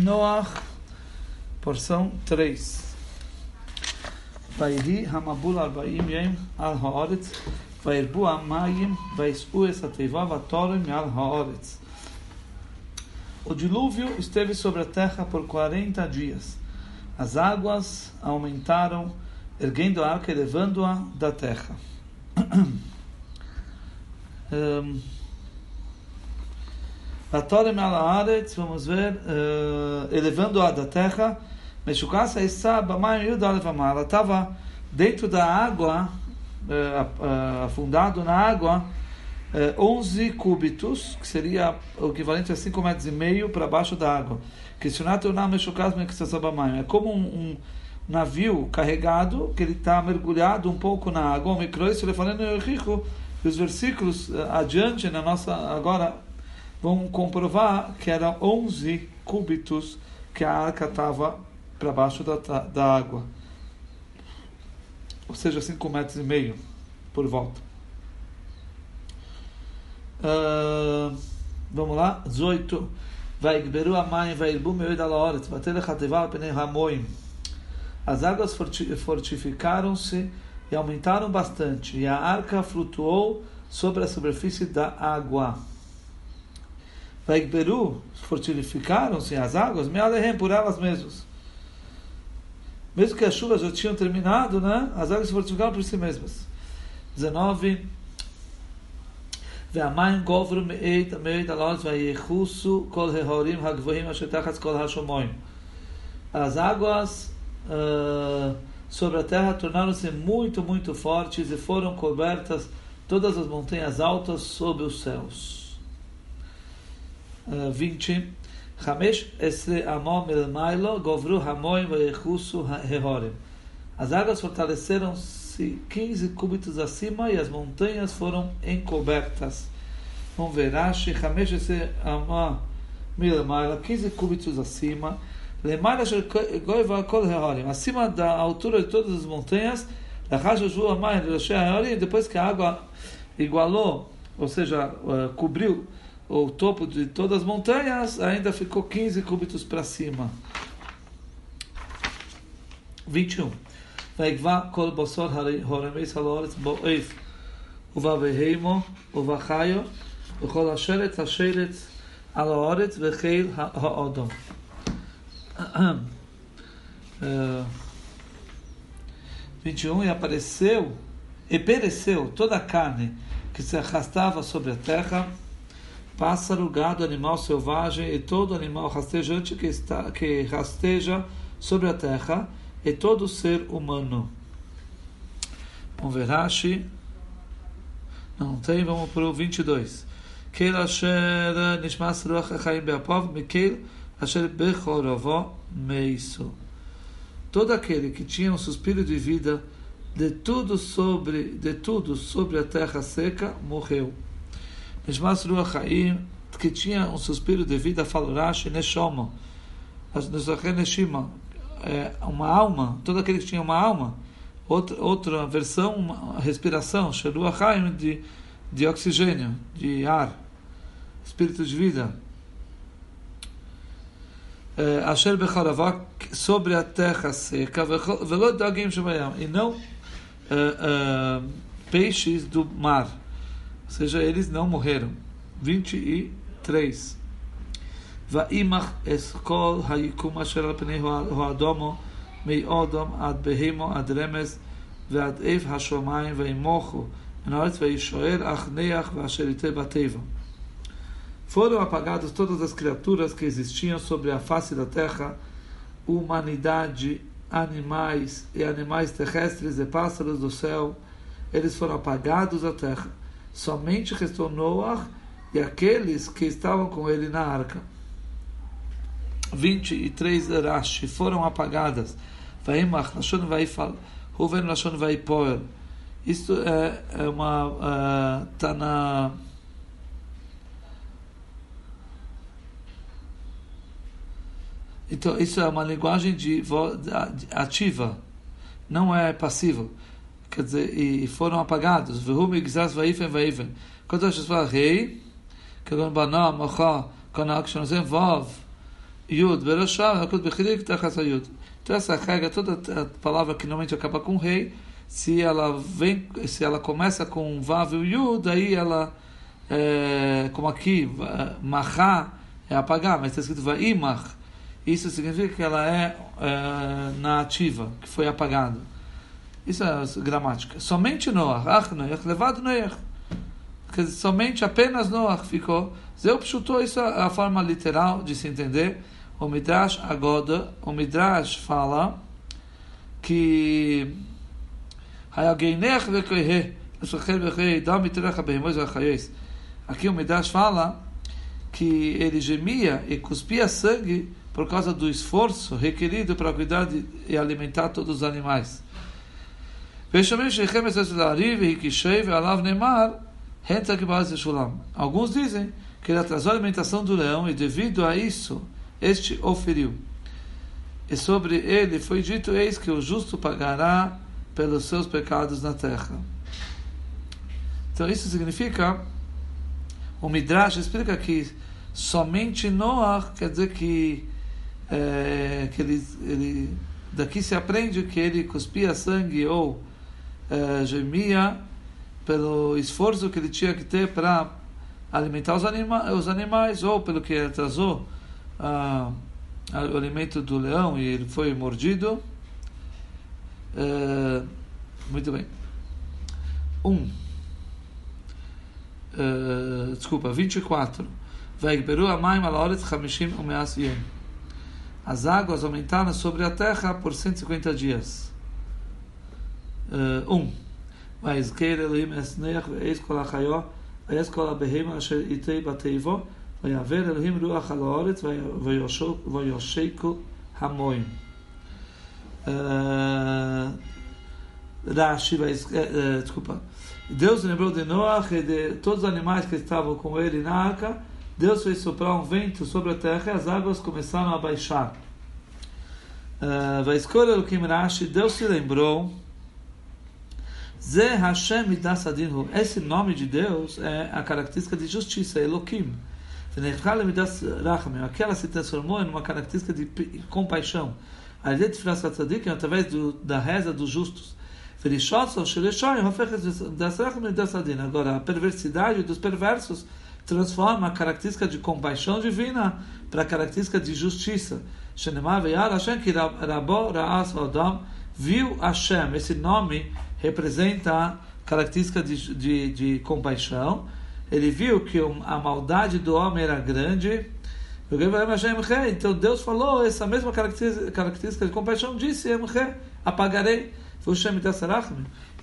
Noach, porção 3. Vairi Hamabul Arbaim Yem Al Haoretz, Vairbu Amayim, Vaisku Esateiva Vatorim Al Haoretz. O dilúvio esteve sobre a terra por 40 dias. As águas aumentaram, erguendo a arca e levando-a da terra. um, Vatorem Alaharetz, vamos ver, uh, elevando-a da terra, Meshukasa Issa Bamayim Yudalevamar, ela estava dentro da água, uh, uh, afundado na água, uh, 11 cúbitos, que seria o equivalente a 5 metros e meio para baixo da água. É como um, um navio carregado, que ele está mergulhado um pouco na água, e os versículos adiante, na nossa, agora, vão comprovar que eram 11 cúbitos que a arca estava para baixo da, da água. Ou seja, 5 metros e meio por volta. Uh, vamos lá, 18. Vai Gberu Amayim, vai Irbu Meoid Alaoret, Vatele Chateval Penei Ramoim. As águas fortificaram-se e aumentaram bastante, e a arca flutuou sobre a superfície da água. Vaigberu, fortificaram-se as águas, Mealehem, por elas mesmas. Mesmo que as chuvas já tinham terminado, né? as águas se fortificaram por si mesmas. 19. והמים גוברו מאית המאית על הארץ ויחוסו כל ההורים הגבוהים אשר תחת כל השומעים. As águas uh, sobre a terra tornaram-se muito, muito fortes e foram cobertas todas as montanhas altas sob os céus. 20. חמש עשרה אמו מלמיילו גוברו המוים ויחוסו ההורים. As águas fortaleceram-se 15 cúbitos acima e as montanhas foram encobertas. Vamos ver, Rashi, Hameshe Ama Milamaila, 15 cúbitos acima. Lemaila Goiva Kol Hehorim, acima da altura de todas as montanhas. Rajoju Amai Roshé Hehorim, depois que a água igualou, ou seja, cobriu o topo de todas as montanhas, ainda ficou 15 cúbitos para cima. 21. ויקבע כל בשר הרמס על הארץ בועף ובבהמו ובחיו וכל השרץ השרץ על הארץ וחיל האדום. 21 e apareceu e pereceu toda a carne que se arrastava sobre a terra pássaro, gado, animal selvagem e todo animal rastejante que, está, que rasteja sobre a terra e todo ser humano. Vamos ver Rashi. Não tem, vamos para o 22. Keil asher nishmas ruach achaim be'apov mikeil asher bechorovó meiso. Todo aquele que tinha um suspiro de vida de tudo sobre de tudo sobre a terra seca morreu. Ruach que tinha um suspiro de vida, fala Rashi Neshoma, Neshima, é, uma alma, todo aquele que tinha uma alma, outra, outra versão, uma respiração, Haim, de, de oxigênio, de ar, espírito de vida. É, Asher Becharavá, sobre a terra seca, e não uh, uh, peixes do mar ou seja, eles não morreram. 23. Vaimach eskol hayikum asher al pnei hoadomo mei odom ad behemo ad remes ועד איף השמיים וימוכו מן הארץ וישואל אך ניח ואשר יתה בטבע. Foram apagadas todas as criaturas que existiam sobre a face da terra, humanidade, animais e animais terrestres e pássaros do céu, eles foram apagados da terra somente restou Noah e aqueles que estavam com ele na arca. 23 Rashi foram apagadas. Vaimach. Isto é, é uma. Está uh, na. Então, isso é uma linguagem de ativa, não é passivo quer dizer, e foram apagados. Quando a gente fala rei, que quando Banó, Mochó, quando a Akshanzem Vov, Yud Berosham, Elokut Bechirik Tachas Yud. Então essa regra, toda a palavra que normalmente acaba com rei, se ela vem, se ela começa com Vav e Yud, aí ela, é, como aqui, Mahá é apagar, mas está escrito Vaimach. Isso significa que ela é, é na ativa, que foi apagado. Isso é gramática. Somente Noach, Ach Noach, levado Noach. Somente apenas Noach ficou. Zeu Pshutou, isso é a forma literal de se entender o Midrash Agoda, o Midrash fala que Aqui o Midrash fala que ele gemia e cuspia sangue por causa do esforço requerido para cuidar de, e alimentar todos os animais. Alguns dizem que ele atrasou a alimentação do leão e devido a isso este o feriu. E sobre ele foi dito: Eis que o justo pagará pelos seus pecados na terra. Então isso significa, o Midrash explica que somente Noah quer dizer que, é, que ele, ele, daqui se aprende que ele cuspia sangue ou gemia pelo esforço que ele tinha que ter para alimentar os, anima os animais ou pelo que atrasou a, a, o alimento do leão e ele foi mordido. Uh, muito bem. Um. Uh, desculpa, 24. Vegberu amaim alaoret chamishim umeas yom. As águas aumentaram sobre a terra por 150 dias. Uh, um. ויזכר אלוהים אסנך ואיס כל החיו ואיס כל הבהמה אשר איתי בתיבו ויעבר אלוהים רוח על האורץ ויושקו המוים. Rashi vai, uh, desculpa. Deus lembrou de Noach e de todos os animais que estavam com ele na arca. Deus fez soprar um vento sobre a terra e as águas começaram a baixar. Vai escolher o Kim Rashi. Deus se lembrou. Ze Hashem Midasadinhu. Esse nome de Deus é a característica de justiça, Elohim. Aquela se transformou em uma característica de compaixão. Através do, da reza dos justos. Agora, a perversidade dos perversos transforma a característica de compaixão divina para a característica de justiça. Viu Hashem, esse nome representa característica de, de, de compaixão ele viu que a maldade do homem era grande. Então Deus falou essa mesma característica de compaixão, disse: apagarei.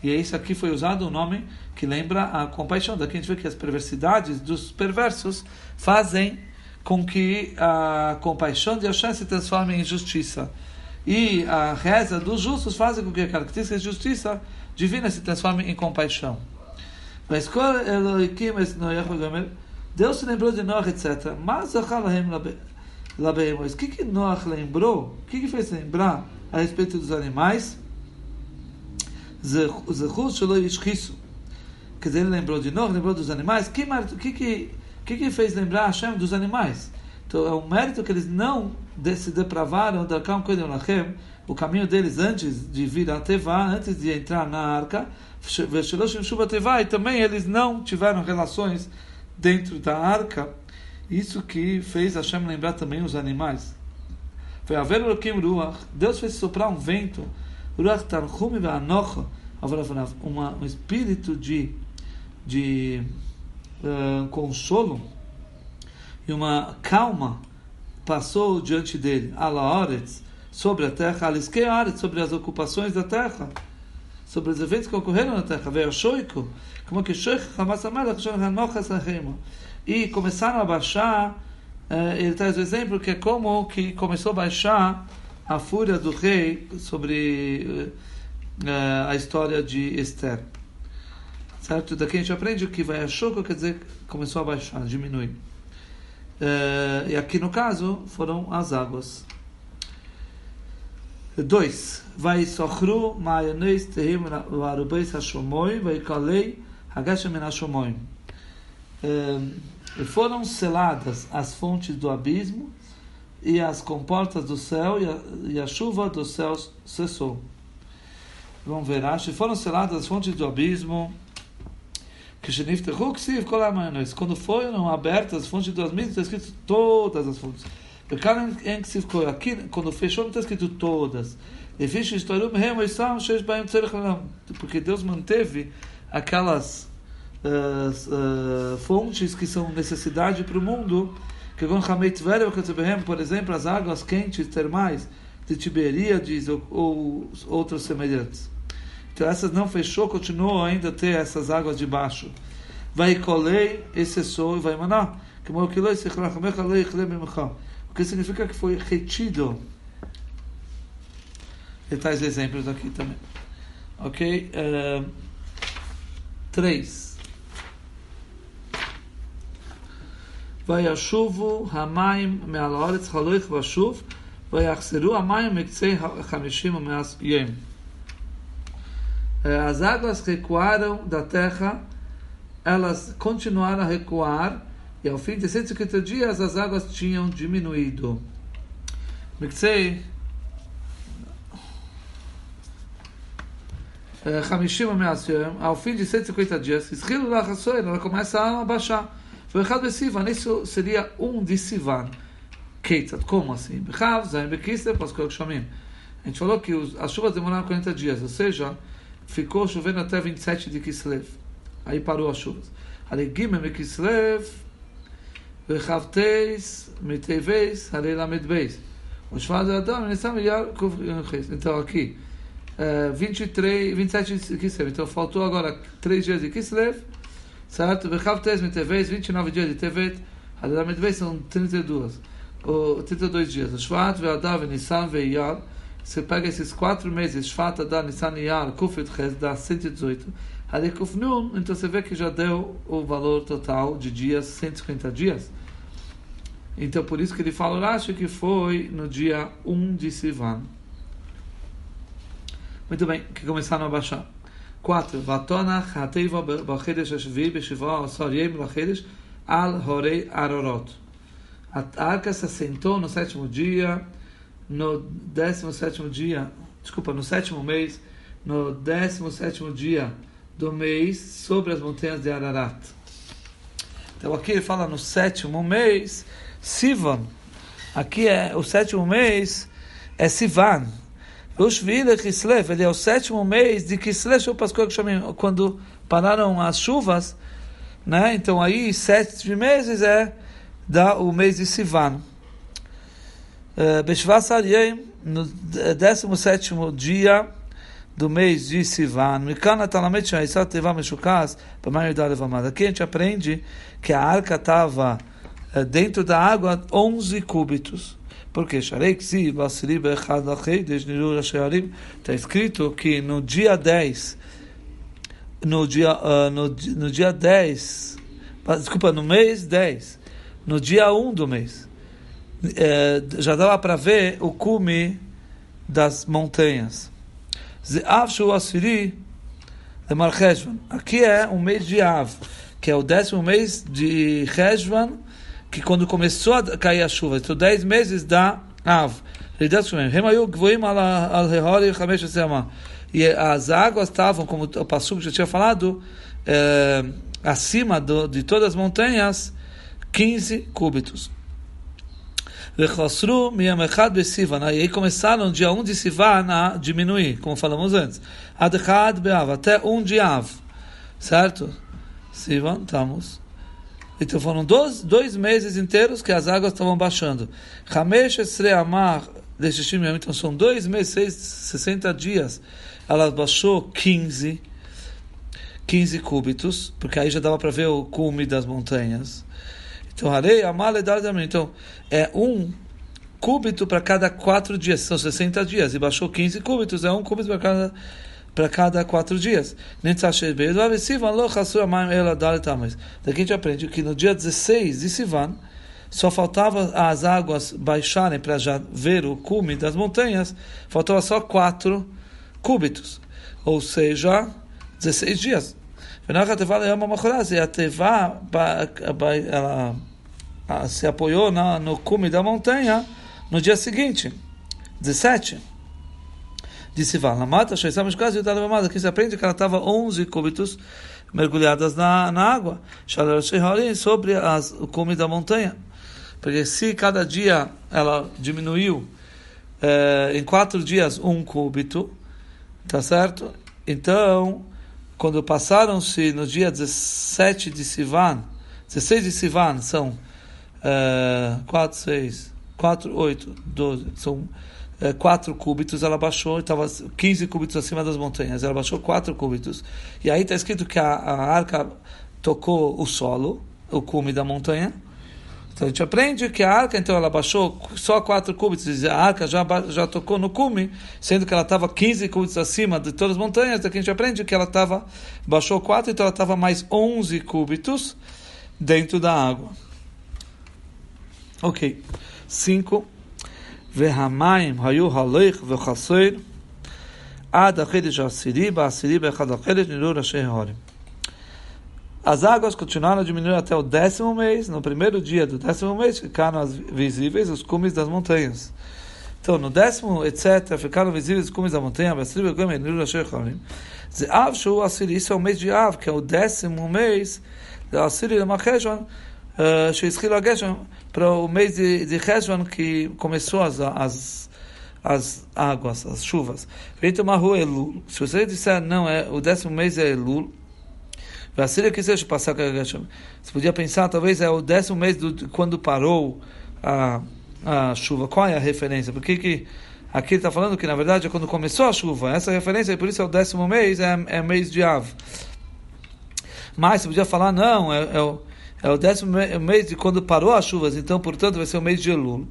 E isso aqui foi usado o um nome que lembra a compaixão. Daqui a gente vê que as perversidades dos perversos fazem com que a compaixão de Hashem se transforme em justiça. E a reza dos justos faz com que a característica de justiça divina se transforme em compaixão. Mas qual Elohim esse Noach Gomer? Deus se lembrou de Noach, etc. Mas. O que que Noach lembrou? O que que fez lembrar a respeito dos animais? Quer dizer, ele lembrou de Noach, lembrou dos animais. O que, que, que, que, que fez lembrar a Hashem dos animais? Então é um mérito que eles não se depravaram da Kam Kodem Lachem, o caminho deles antes de vir a Tevá, antes de entrar na arca, e também eles não tiveram relações dentro da arca. Isso que fez Hashem lembrar também os animais. Foi a ver Ruach. Deus fez soprar um vento. Ruach Tarchum um espírito de, de uh, consolo e uma calma passou diante dele. Alaoretz, sobre a terra. Sobre as ocupações da terra sobre os eventos que ocorreram na terra, como que e começaram a baixar, eh, ele traz o exemplo que é como que começou a baixar a fúria do rei sobre eh, a história de Esther. Certo? Daqui a gente aprende que vai a Shoiko, quer dizer, começou a baixar, diminuir. Uh, e aqui no caso foram as águas. Dois. Vai sochru maiones tehim varubeis hashomoi vai kalei hagashem min hashomoi. E foram seladas as fontes do abismo e as comportas do céu, e a, e a chuva dos céus cessou. Vamos ver, Rashi, foram seladas as fontes do abismo, quando foram abertas as fontes do abismo, está escrito todas as fontes. Aqui, quando fechou, não está escrito todas. Porque Deus manteve aquelas uh, uh, fontes que são necessidade para o mundo, que por exemplo, as águas quentes termais de Tiberíades ou, ou outros semelhantes. Então essas não fechou, continuou ainda a ter essas águas de baixo. Vai colei e cessou e vai manar. O que significa que foi retido. E tais exemplos aqui também. Ok? Uh, três. וישובו המים מעל הארץ הלוך ושוב ויחזרו המים מקצה חמישים ומאז יום. As águas recuaram da terra, elas continuaram a recuar, e ao fim de 150 dias as águas tinham diminuído. Miktsei, Hamishim ao fim de 150 dias, ela começa a baixar. De Sivan, isso seria um de Sivan. Keitzat, como assim? Bechav, Zain, Bekislev, Paskol, Shamim. A gente falou que as chuvas demoraram 40 dias, ou seja, ficou chovendo até 27 de Kislev. Aí parou as chuvas. Ali Gimel, Bekislev, Bechav, Teis, Miteveis, Ali Lamed Beis. O Shvad Adam, Nissam, Yar, Então aqui, 23, 27 de Kislev. Então faltou agora 3 dias de Kislev, certo? Bechav Tes Mitevez, 29 dias de Tevet, são 32, ou 32 dias. O Shvat, Ve'adav, Nissan, Ve'yar, você pega esses 4 meses, Shvat, Adar, Nissan, Yar, dá 118. Hadar Kufnun, então você vê que já deu o valor total de dias, 150 dias. Então por isso que ele fala, acho que foi no dia 1 de Sivan. Muito bem, que começaram a baixar. 4. Vatona Hateiva Bachedesh Ashvi Beshiva Asar Yem Bachedesh Al Horei Arorot. A arca se assentou no sétimo dia, no décimo sétimo dia, desculpa, no sétimo mês, no décimo sétimo dia do mês, sobre as montanhas de Ararat. Então aqui ele fala no sétimo mês, Sivan. Aqui é o sétimo mês, é Sivan. O Shvile Kislev, ele é o sétimo mês de Kislev, quando pararam as chuvas, né? Então aí sete meses é da, o mês de Sivan. Eh, Beshvas Ariyem, no décimo sétimo dia do mês de Sivan. Aqui a gente aprende que a arca estava eh, dentro da água 11 cúbitos. Porque está escrito que no dia 10, no dia, uh, no, no dia 10, desculpa, no mês 10, no dia 1 do mês, eh, já dava para ver o cume das montanhas. Aqui é o mês de Av, que é o décimo mês de Rejvan, que quando começou a cair a chuva, então 10 meses da Av, e as águas estavam, como o Passuco já tinha falado, é, acima do, de todas as montanhas, 15 cúbitos. E aí começaram dia 1 de Sivan a diminuir, como falamos antes. Até 1 de Av. Certo? Sivan, estamos. Então foram dois, dois meses inteiros que as águas estavam baixando. Hamesh Amar então são dois meses, seis, 60 dias. Ela baixou 15, 15 cúbitos, porque aí já dava para ver o cume das montanhas. Então, é um cúbito para cada quatro dias, são 60 dias, e baixou 15 cúbitos, é um cúbito para cada para cada quatro dias. Daqui a gente aprende que no dia 16 de Sivan, só faltava as águas baixarem para já ver o cume das montanhas, faltava só quatro cúbitos, ou seja, 16 dias. E a Tevá ela se apoiou na, no cume da montanha no dia seguinte, 17 de Sivan. Na mata, que se aprende que ela estava 11 cúbitos mergulhadas na, na água, sobre as, o cume da montanha. Porque se cada dia ela diminuiu eh, em quatro dias um cúbito, tá certo? Então, quando passaram-se no dia 17 de Sivan, 16 de Sivan, são uh, 4, 6, 4, 8, 12, são uh, 4 cúbitos, ela baixou, estava 15 cúbitos acima das montanhas, ela baixou 4 cúbitos. E aí está escrito que a, a arca tocou o solo, o cume da montanha, então a gente aprende que a arca, então, ela baixou só 4 cúbitos, a arca já, já tocou no cume, sendo que ela estava 15 cúbitos acima de todas as montanhas, daqui a gente aprende que ela estava, baixou 4, então ela estava mais 11 cúbitos dentro da água. Ok. 5. Verhamaim, Hayu haleich Vechasoir, Ad Achedesh Asiri, Ba Asiri, Bechad Nirur Asher Horim. As águas continuaram a diminuir até o décimo mês. No primeiro dia do décimo mês ficaram visíveis os cumes das montanhas. Então, no décimo, etc., ficaram visíveis os cumes da montanha. Isso é o mês de Av, que é o décimo mês da Assiri Lamacheshvan, para o mês de, de Heshvan, que começou as, as, as águas, as chuvas. Se você disser, não, é, o décimo mês é Elul, Vassília que seja passar Você podia pensar, talvez é o décimo mês do, quando parou a, a chuva. Qual é a referência? Porque que aqui ele está falando que na verdade é quando começou a chuva. Essa referência, por isso é o décimo mês, é, é mês de Av. Mas você podia falar, não, é, é, o, é o décimo mês de quando parou as chuvas, então portanto vai ser o mês de Elul.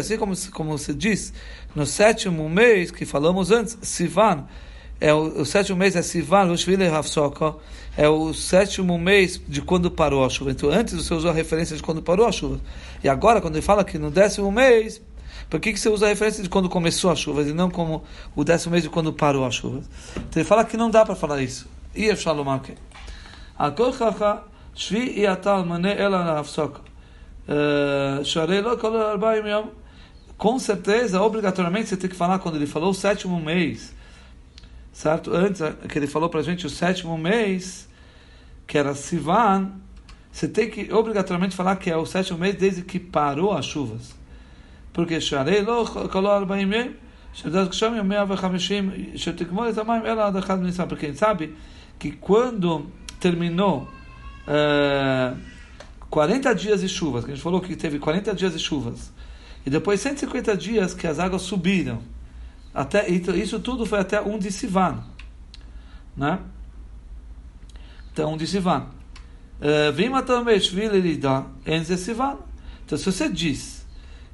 Assim como, como se diz no sétimo mês que falamos antes, Sivan é o, o sétimo mês é Sivan, é o sétimo mês de quando parou a chuva. Então, antes você usou a referência de quando parou a chuva. E agora, quando ele fala que no décimo mês, por que, que você usa a referência de quando começou a chuva e não como o décimo mês de quando parou a chuva? Então, ele fala que não dá para falar isso. E é Shalom Shvi e atal mane ela na hafsoka. Com certeza, obrigatoriamente, você tem que falar quando ele falou o sétimo mês certo? Antes, que ele falou para a gente o sétimo mês, que era Sivan, você tem que obrigatoriamente falar que é o sétimo mês desde que parou as chuvas. Porque porque a gente sabe que quando terminou uh, eh, 40 dias de chuvas, que a gente falou que teve 40 dias de chuvas, e depois 150 dias que as águas subiram, até, isso tudo foi até um de Sivan. Né? Então, um de Sivan. Eh, vem também Enze Sivan. Então, se você diz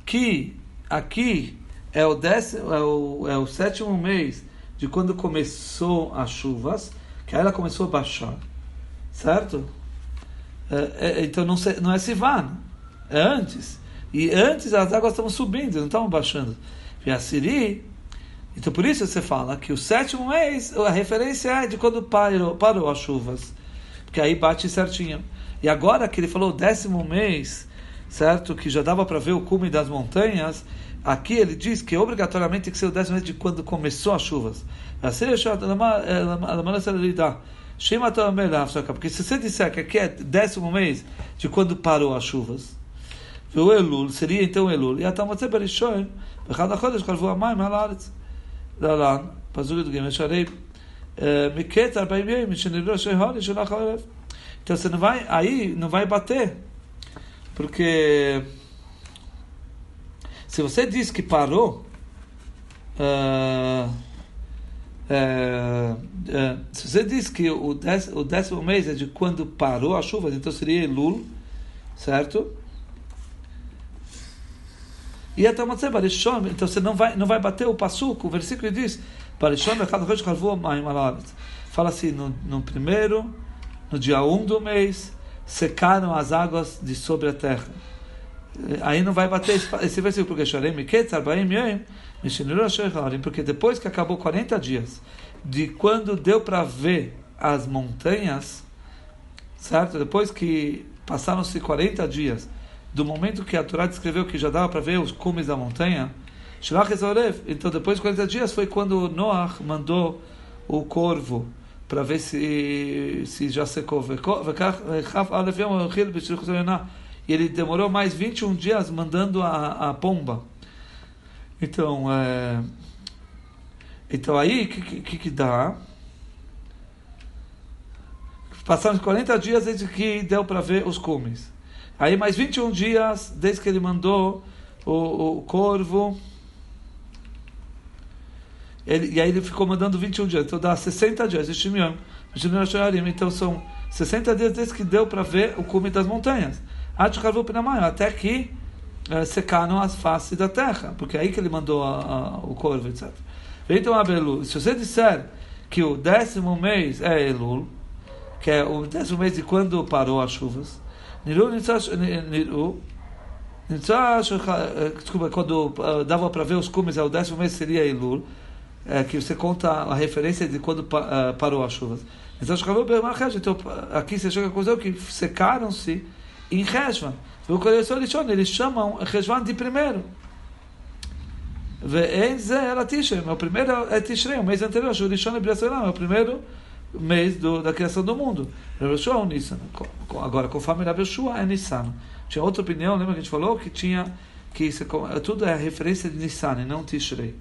que aqui é o, décimo, é, o, é o sétimo mês de quando começou as chuvas, que aí ela começou a baixar, certo? É, é, então não, não é Sivan, é antes. E antes as águas estavam subindo, não estavam baixando. E a Siri então por isso você fala que o sétimo mês, a referência é de quando parou, parou as chuvas. Porque aí bate certinho. E agora que ele falou décimo mês, certo? Que já dava para ver o cume das montanhas, aqui ele diz que obrigatoriamente tem que ser o décimo mês de quando começou as chuvas. Porque se você disser que aqui é décimo mês de quando parou as chuvas, o Elul seria então Elul. E até você berishon, bechad achodesh kalvu amayim al haaretz. להלן, פסוק י"ג, שהרי מקץ ארבעים ימים, שנראה שהוני שלח הערב. Então você não vai, aí não vai bater. Porque se você diz que parou, uh, uh, uh, se você diz que o décimo, o décimo mês é de quando parou a chuva, então seria Elul, certo? E até Barishon, então você não vai, não vai bater o passuco, o versículo diz, fala assim, no, no primeiro, no dia 1 um do mês, secaram as águas de sobre a terra. Aí não vai bater esse, esse versículo, porque depois que acabou 40 dias, de quando deu para ver as montanhas, certo? Depois que passaram-se 40 dias, do momento que a Torá descreveu que já dava para ver os cumes da montanha, então depois de 40 dias foi quando Noah mandou o corvo para ver se, se já secou. E ele demorou mais 21 dias mandando a, a pomba. Então, é, então aí, o que, que, que dá? Passaram 40 dias desde que deu para ver os cumes. Aí mais 21 dias desde que ele mandou o, o corvo. Ele, e aí ele ficou mandando 21 dias. Então dá 60 dias. Então são 60 dias desde que deu para ver o cume das montanhas. Até que uh, secaram as faces da terra. Porque é aí que ele mandou a, a, o corvo, etc. Então, Abelu, se você disser que o décimo mês é Elul, que é o décimo mês de quando parou as chuvas, Niru Niru. Eh, desculpa, quando eh, dava para ver os cumes, é o décimo mês seria Elul, eh, que você conta a referência de quando parou as chuvas. Então, aqui você chega à conclusão que secaram-se em Reshvan. Eles chamam Reshvan de primeiro. Ve'en enze era Tishrei, o primeiro é Tishrei, o mês anterior, Shurishon e é o primeiro mês do, da criação do mundo. Rabeshua é Nissan. Agora, conforme Rabeshua é Nissan. Tinha outra opinião, lembra que a gente falou que tinha que isso, tudo é referência de Nissan e não Tishrei.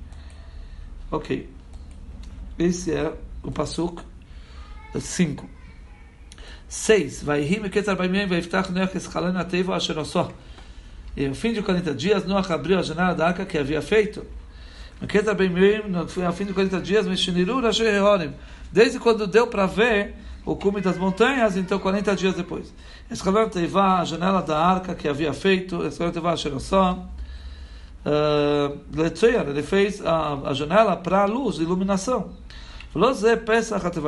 Ok. Esse é o Pasuk 5. 6. Vai rir me ketar vai vai iftach noach eschalan ateva asher osó. E no fim de 40 dias, Noach abriu a janela da arca que havia feito. No fim de 40 dias, desde quando deu para ver o cume das montanhas, então 40 dias depois. Escalou a janela da arca que havia feito, a Sherossó. Ele fez a, a janela para a luz, iluminação.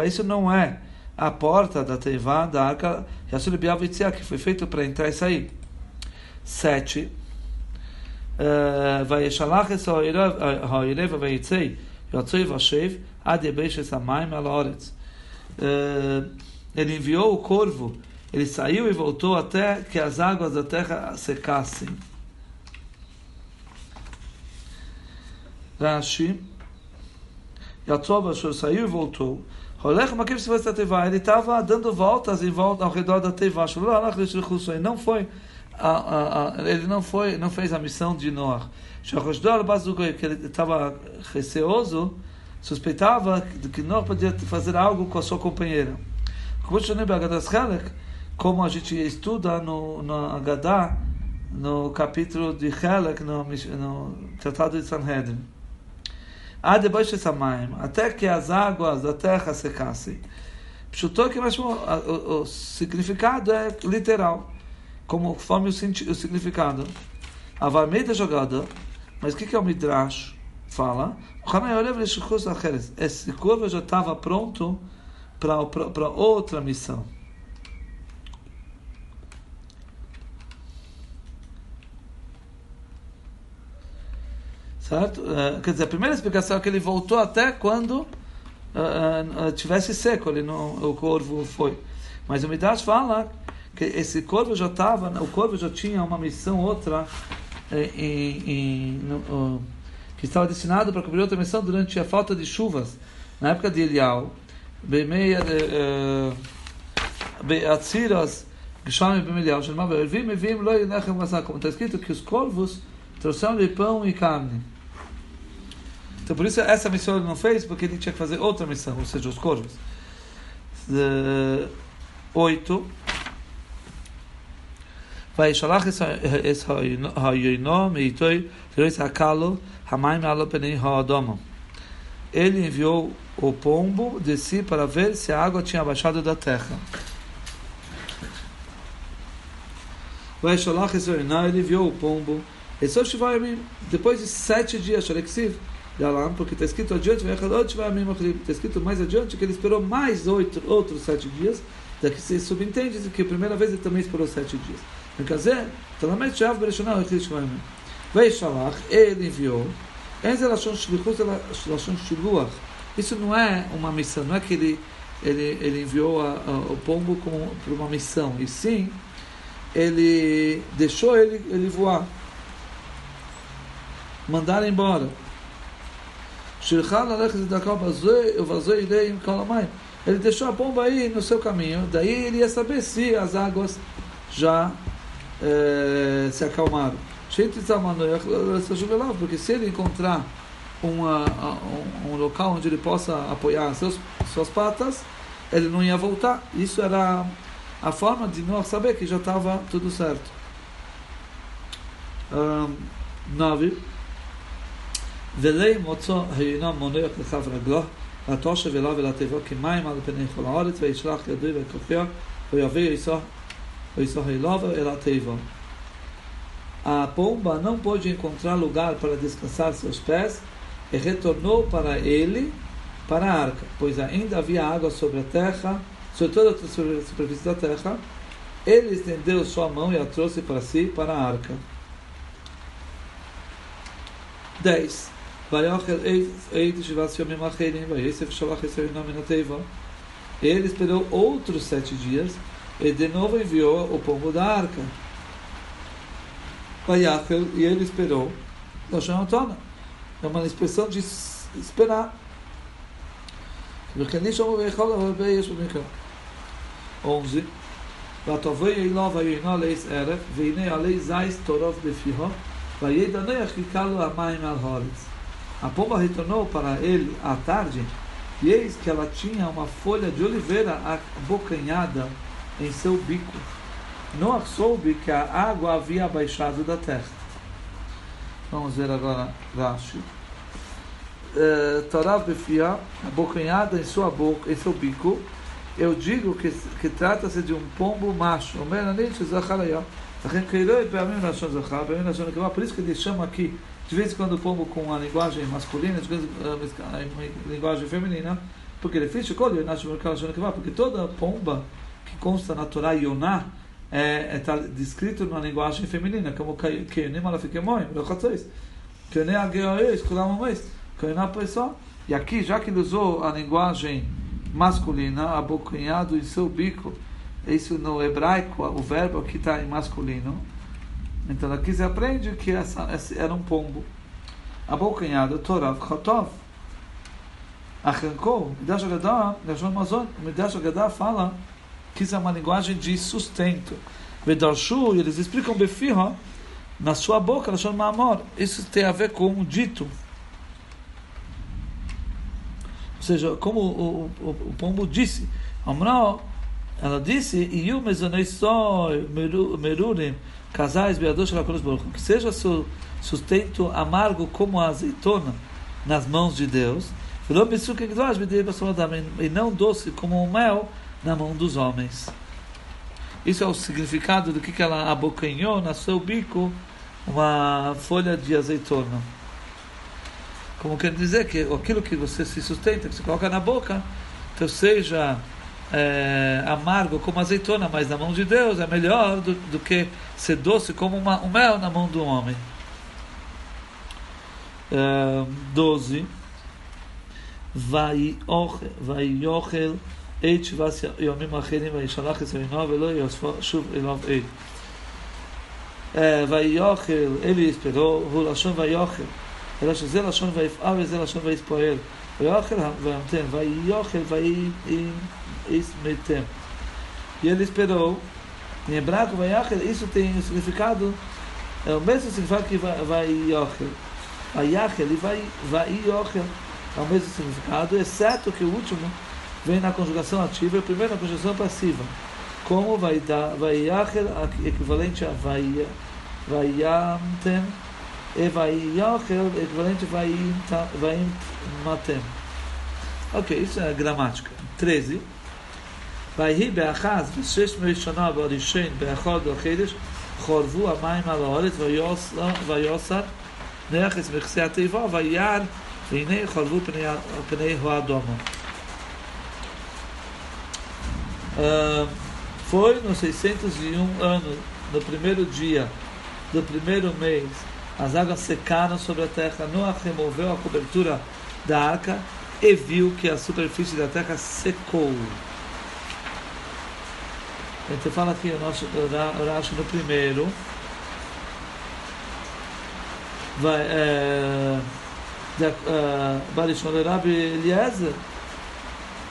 Isso não é a porta da Teivá, da arca, que foi feito para entrar e sair. 7. וישלח את הערב ויצא יוצא ושב עד יבשת המים על הארץ. Ele enviou o corvo, ele saiu e voltou até que as águas da terra secassem. Rashi, Yatzov Ashur saiu e voltou. Rolech Makiv Sivas Teva, ele estava dando voltas em volta ao redor da Teva. Ele não foi a, a, ele não foi, não fez a missão de Noah. que ele estava receoso, suspeitava que Noah podia fazer algo com a sua companheira. Como a gente estuda no, no Agadá, no capítulo de Helek, no, no Tratado de Sanhedrin. Até que as águas da terra secassem. que o, o significado é literal conforme o, o significado. A meio jogada, mas o que, que é o Midrash? Fala, esse corvo já estava pronto para outra missão. Certo? Uh, quer dizer, a primeira explicação é que ele voltou até quando uh, uh, tivesse seco, ele não, o corvo foi. Mas o Midrash fala que esse corvo já estava, o corvo já tinha uma missão outra eh, em, em, no, que estava destinado para cumprir outra missão durante a falta de chuvas na época de Elial, bemeia eh, beatziras Gisham e Elial, chamava Ervim Evim Lo Yinechem Masá, como está escrito que os corvos trouxeram-lhe pão e carne. Então por isso essa missão ele não fez, porque ele tinha que fazer outra missão, ou seja, os corvos. Oito vai shalach es hayoino meitoi terois hakalo hamaim alopenei haadoma. Ele enviou o pombo de si para ver se a água tinha baixado da terra. Ele enviou o pombo. Depois de sete dias, porque está escrito adiante, está escrito mais adiante que ele esperou mais oito, outros sete dias, daqui se subentende que a primeira vez ele também esperou sete dias. וכזה, תלמד שאף בראשונה הוא החליט שמונה. וישלח, ele enviou. אין זה לשון שליחות, זה לשון שילוח. Isso não é uma missão, não é que ele, ele, ele enviou a, a, o pombo como para uma missão, e sim ele deixou ele, ele voar. Mandaram embora. Ele deixou a pomba aí no seu caminho, daí ele ia saber se as águas já eh, se acalmaram. Porque se ele encontrar uma, um, um, local onde ele possa apoiar seus, suas patas, ele não ia voltar. Isso era a forma de nós saber que já estava tudo certo. Um, nove. ולי מוצא העינו מונח לכף רגלו, לתושב אליו ולתיבו כמים על פני כל הארץ, וישלח ידו וכוחו, ויביא ויסו אליו אל התיבו. A pomba não pôde encontrar lugar para descansar seus pés e retornou para ele, para a arca, pois ainda havia água sobre a terra, sobre toda a superfície da terra. Ele estendeu sua mão e a trouxe para si, para a arca. 10. Ele esperou outros sete dias e de novo enviou o pombo da arca. E ele esperou. É uma expressão de esperar. 11. ותבואי אליו ויהנה לעץ ערב, והנה עלי זייס טורף בפיהו, וידע נח כי קלו המים על הארץ. A pomba retornou para ele à tarde, e eis que ela tinha uma folha de oliveira abocanhada em seu bico. Noah soube que a água havia abaixado da terra. Vamos ver agora Rashi. Eh, Torá befia, abocanhada em sua boca, em seu bico. Eu digo que, que trata-se de um pombo macho. Por isso que ele chama aqui de vez em quando o pombo com a linguagem masculina, de vez em a linguagem feminina, porque ele fez porque toda pomba que consta na Torá Yonah está é, é, tá descrito na linguagem feminina, como Keyonim Alafikemoi, Keyonim Ageois, Kulam Amais, Keyonim Apoisó. E aqui, já que ele usou a linguagem masculina, abocanhado em seu bico, isso no hebraico, o verbo aqui está em masculino, então aqui se aprende que essa, esse era um pombo. Abocanhado, Torav Chotov. Arrancou, Midash Agadá, Lashon Mazon, Midash Agadá fala é uma linguagem de sustento. Vedarshu, eles explicam Befirra, na sua boca, Lashon Mamor. Isso tem a ver com um dito. Ou seja, como o, o, o pombo disse, Amró, ela disse, Iyu Mezoneisoi Merurim, casais que seja seu sustento amargo como a azeitona nas mãos de Deus, e não doce como o mel na mão dos homens. Isso é o significado do que, que ela abocanhou no seu bico uma folha de azeitona. Como quer dizer que aquilo que você se sustenta, que você coloca na boca, então seja é, amargo como azeitona, mas na mão de Deus é melhor do, do que ser doce como uma, um mel na mão do homem. É, 12. Vai yochel eit shivas yomim acherim vayishalach es eino velo yosfo shuv elov eit. Vai yochel, ele esperou, הוא לשון ויוכל, אלא שזה לשון ויפעל וזה לשון ויתפועל. ויוכל וימתן, ויוכל ויסמתם. E ele esperou. Em hebraico, Vayachel, isso tem o significado, é o mesmo significado que Vayachel. Vayachel e Vayochel é o mesmo significado, exceto que o último vem na conjugação ativa e o primeiro na conjugação passiva. Como vai dar Vayachel, equivalente a Vayamtem, e Vayochel, equivalente a Vayimtem. Ok, isso é gramática. 13. ויהי באחז בשש מראשונה בראשון באחד בחדש חורבו המים על הארץ ויוסר נכס מכסי התיבה ויער והנה חורבו פני, פני האדומה. Uh, foi no 601 ano, no primeiro dia do primeiro mês, as águas secaram sobre a terra. Noah removeu a cobertura da arca e viu que a superfície da terra secou. Gente fala aqui o nosso Rashi no primeiro. Vai, é, Barishon Rabi Eliezer,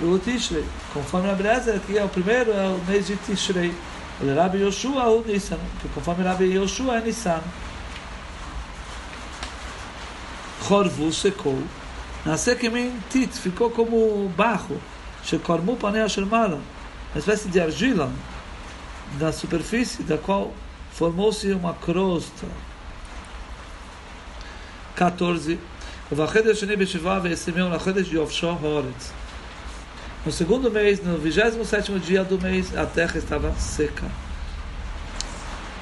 o Tishrei. Conforme Rabi Eliezer, aqui é o primeiro, é o mês de Tishrei. O Rabi Yoshua, o Nissan. Conforme Rabi Yoshua, é Nissan. Chorvu secou. Nasceu que tit, ficou como barro. Shekormu panei Shermala. Uma espécie de argila na superfície da qual formou-se uma crosta. 14. No segundo mês, no 27 dia do mês, a terra estava seca.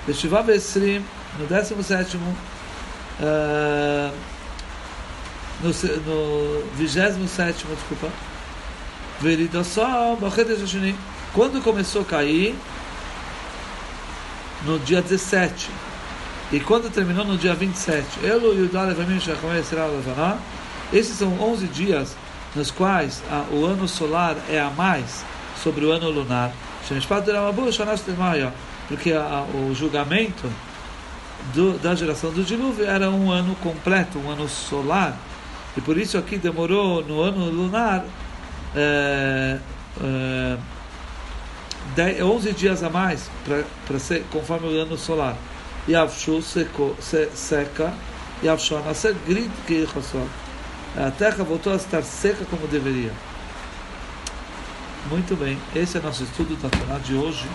No 17 uh, no, no 27, desculpa, quando começou a cair, no dia 17, e quando terminou no dia 27, esses são 11 dias nos quais a, o ano solar é a mais sobre o ano lunar. Porque a, o julgamento do, da geração do dilúvio era um ano completo, um ano solar. E por isso aqui demorou no ano lunar é, é, 11 dias a mais para ser conforme o ano solar. Yavshu secou, se, seca, Yavshu nascer grid que A terra voltou a estar seca como deveria. Muito bem, esse é nosso estudo da Torá de hoje.